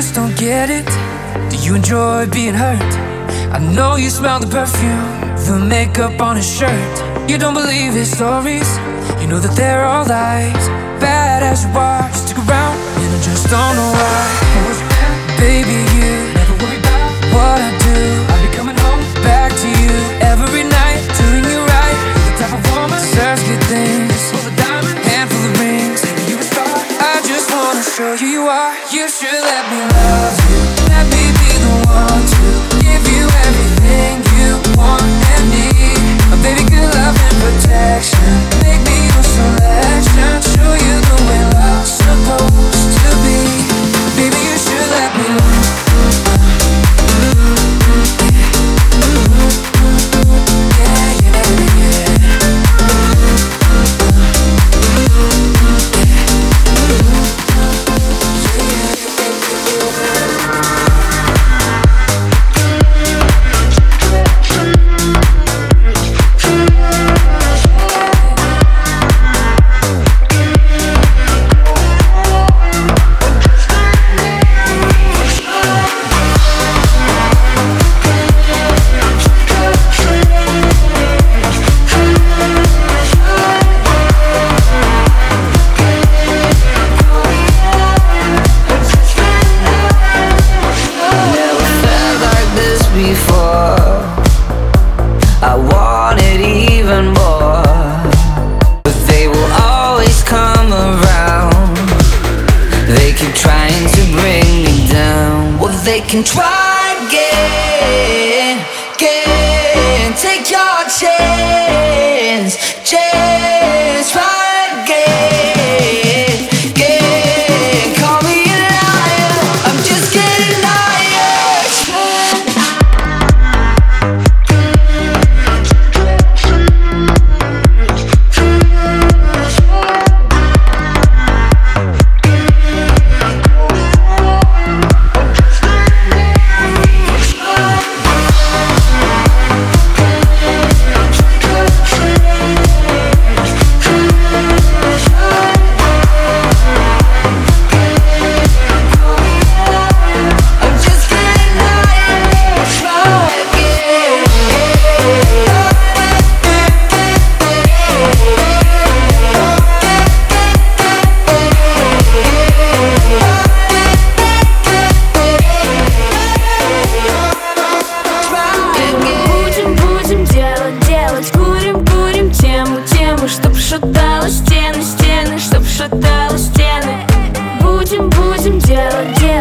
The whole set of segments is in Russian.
just don't get it. Do you enjoy being hurt? I know you smell the perfume, the makeup on his shirt. You don't believe his stories, you know that they're all lies. Bad as you are, stick around, and I just don't know why. Baby, you never worry about what I do.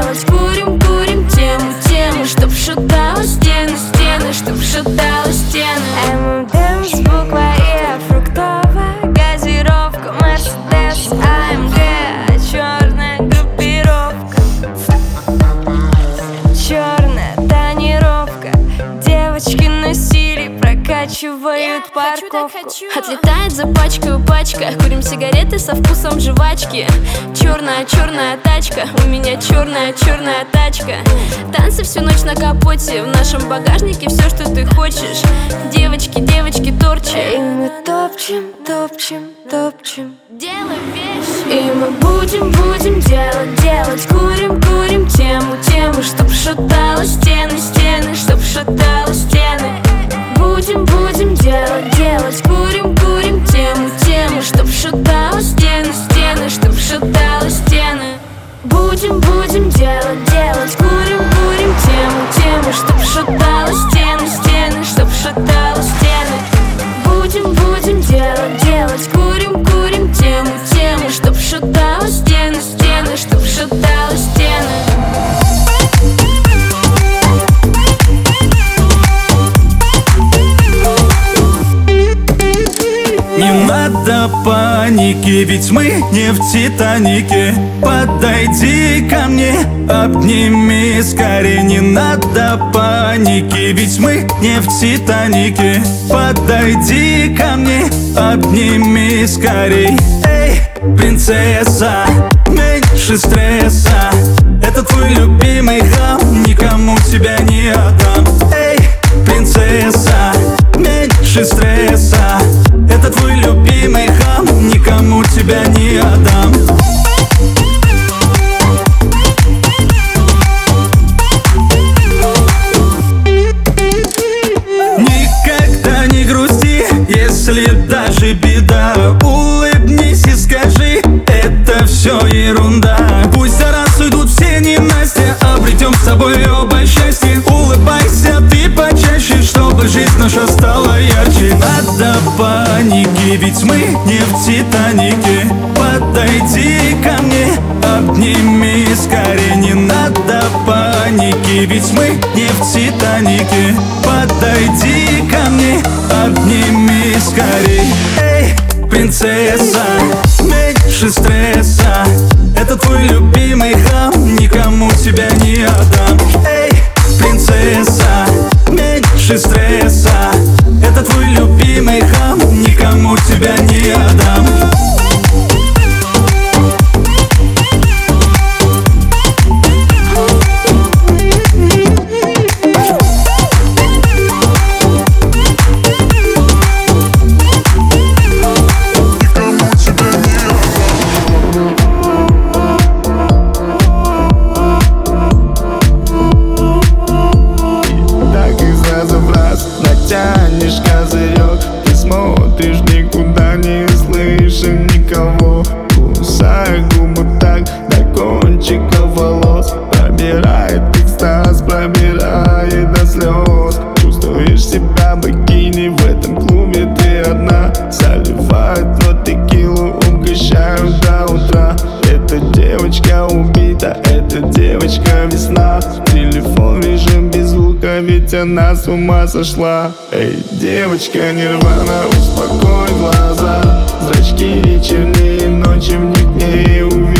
Делать, Курим, курим тему, тему Чтоб шатало стены, стены Чтоб шатало стены. ММД с буквой И Фруктовая газировка Мерседес АМГ Черная группировка. Черная тонировка. Девочки носили прокачивают парковку. Отлетает за пачкой со вкусом жвачки. Черная, черная тачка У меня черная, черная тачка. Танцы всю ночь на капоте В нашем багажнике все, что ты хочешь. Девочки, девочки, торчи. И мы топчем, топчем, топчем. Делаем вещи. И мы будем, будем делать, делать. Курим, курим тему, тему Чтоб шатало стены, стены Чтоб шатало стены Будем, будем делать, делать. Курим, курим тему, тему Чтоб шатало стены, стены Чтоб шатало стены. Будем, будем делать, делать. Курим, курим не в Титанике. Подойди ко мне, обними скорее Не надо паники, ведь мы не в Титанике. Подойди ко мне, обними скорей. Эй, принцесса, меньше стресса. Это твой любимый хам, никому тебя не отдам. Эй, принцесса, меньше стресса. Это твой любимый хам, никому тебя не отдам. Никогда не грусти, если даже беда. Улыбнись и скажи, это все ерунда паники, ведь мы не в Титанике. Подойди ко мне, обними скорее Не надо паники, ведь мы не в Титанике. Подойди она с ума сошла. Эй, девочка нирвана, успокой глаза. Зрачки чернее ночи, в них не дна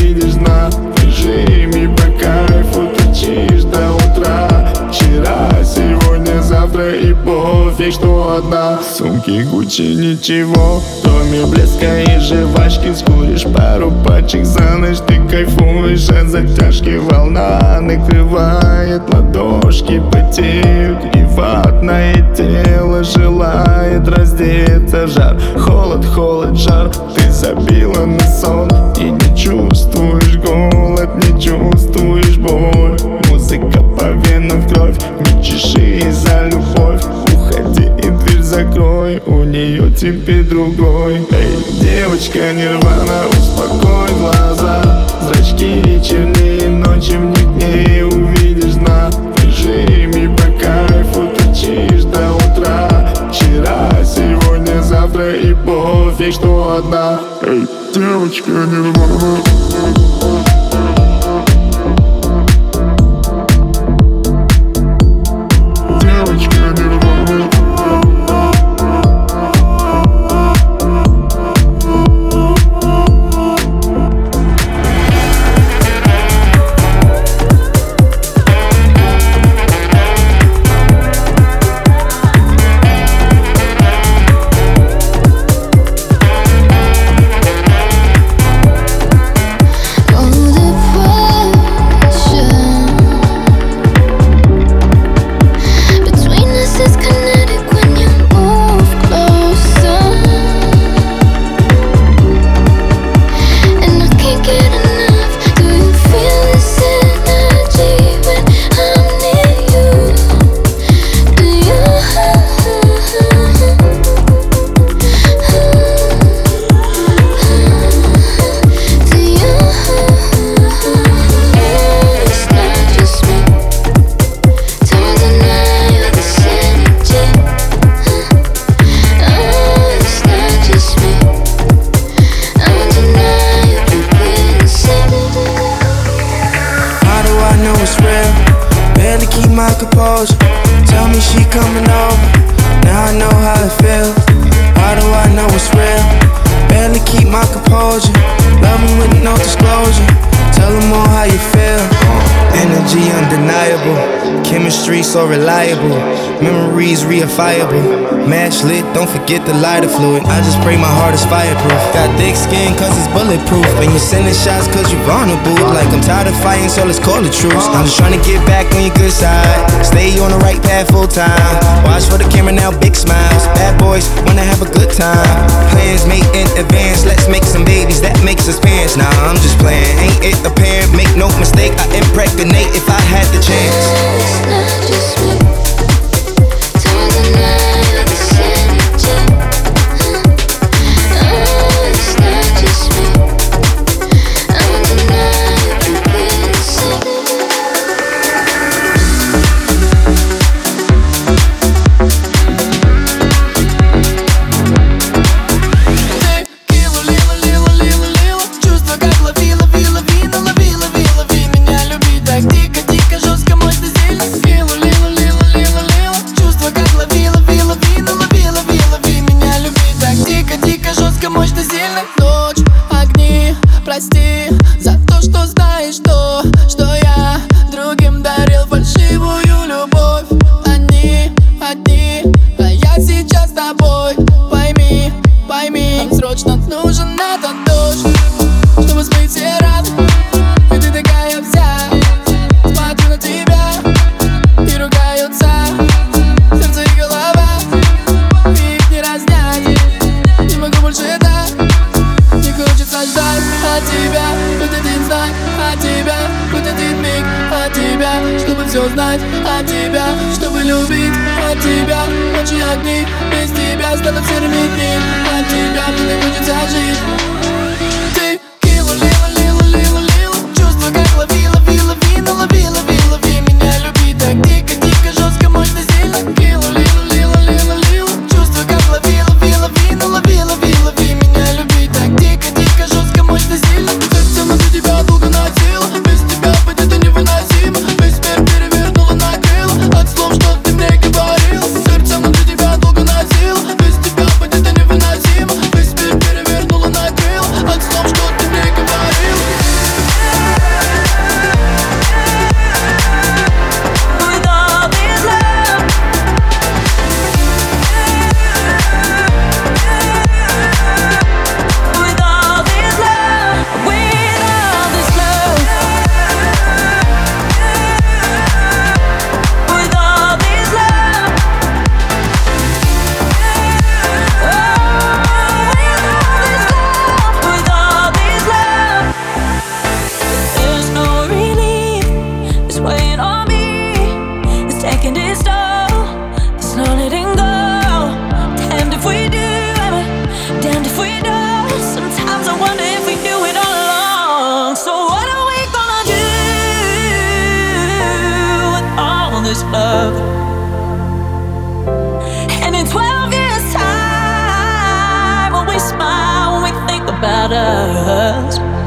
завтра и пофиг, что одна. Сумки Гуччи ничего, кроме блеска и жвачки. Скуришь пару пачек за ночь, ты кайфуешь от затяжки. Волна накрывает ладошки, потеют И ватное тело желает раздеться. Жар, холод, холод, жар Ты забила на сон. И не чувствуешь голод Не чувствуешь боль. Музыка по венам кровь. Не чеши за любовь. Уходи и дверь закрой. У нее теперь другой. Эй, девочка нирвана, успокой глаза. Зрачки чернее ночи, в них не увидишь дна. В режиме по кайфу торчишь до утра. Вчера, сегодня, завтра и пофиг что одна. Эй, девочка, coming on Energy undeniable, chemistry so reliable, memories reifiable. Match lit, don't forget the lighter fluid. I just pray my heart is fireproof. Got thick skin cause it's bulletproof. And you're sending shots cause you're vulnerable. Like I'm tired of fighting, so let's call the truce. I'm just trying to get back on your good side. Stay on the right path full time. Watch for the camera now, big smiles. Bad boys wanna have a good time. Plans made in advance, let's make some babies. That makes us parents. Nah, I'm just playing. Ain't it apparent? Make no mistake, I impregnate if I had the chance. все знать от тебя Чтобы любить от тебя Ночи огни Без тебя станут серыми дни От тебя мне будет жить. and in 12 about us.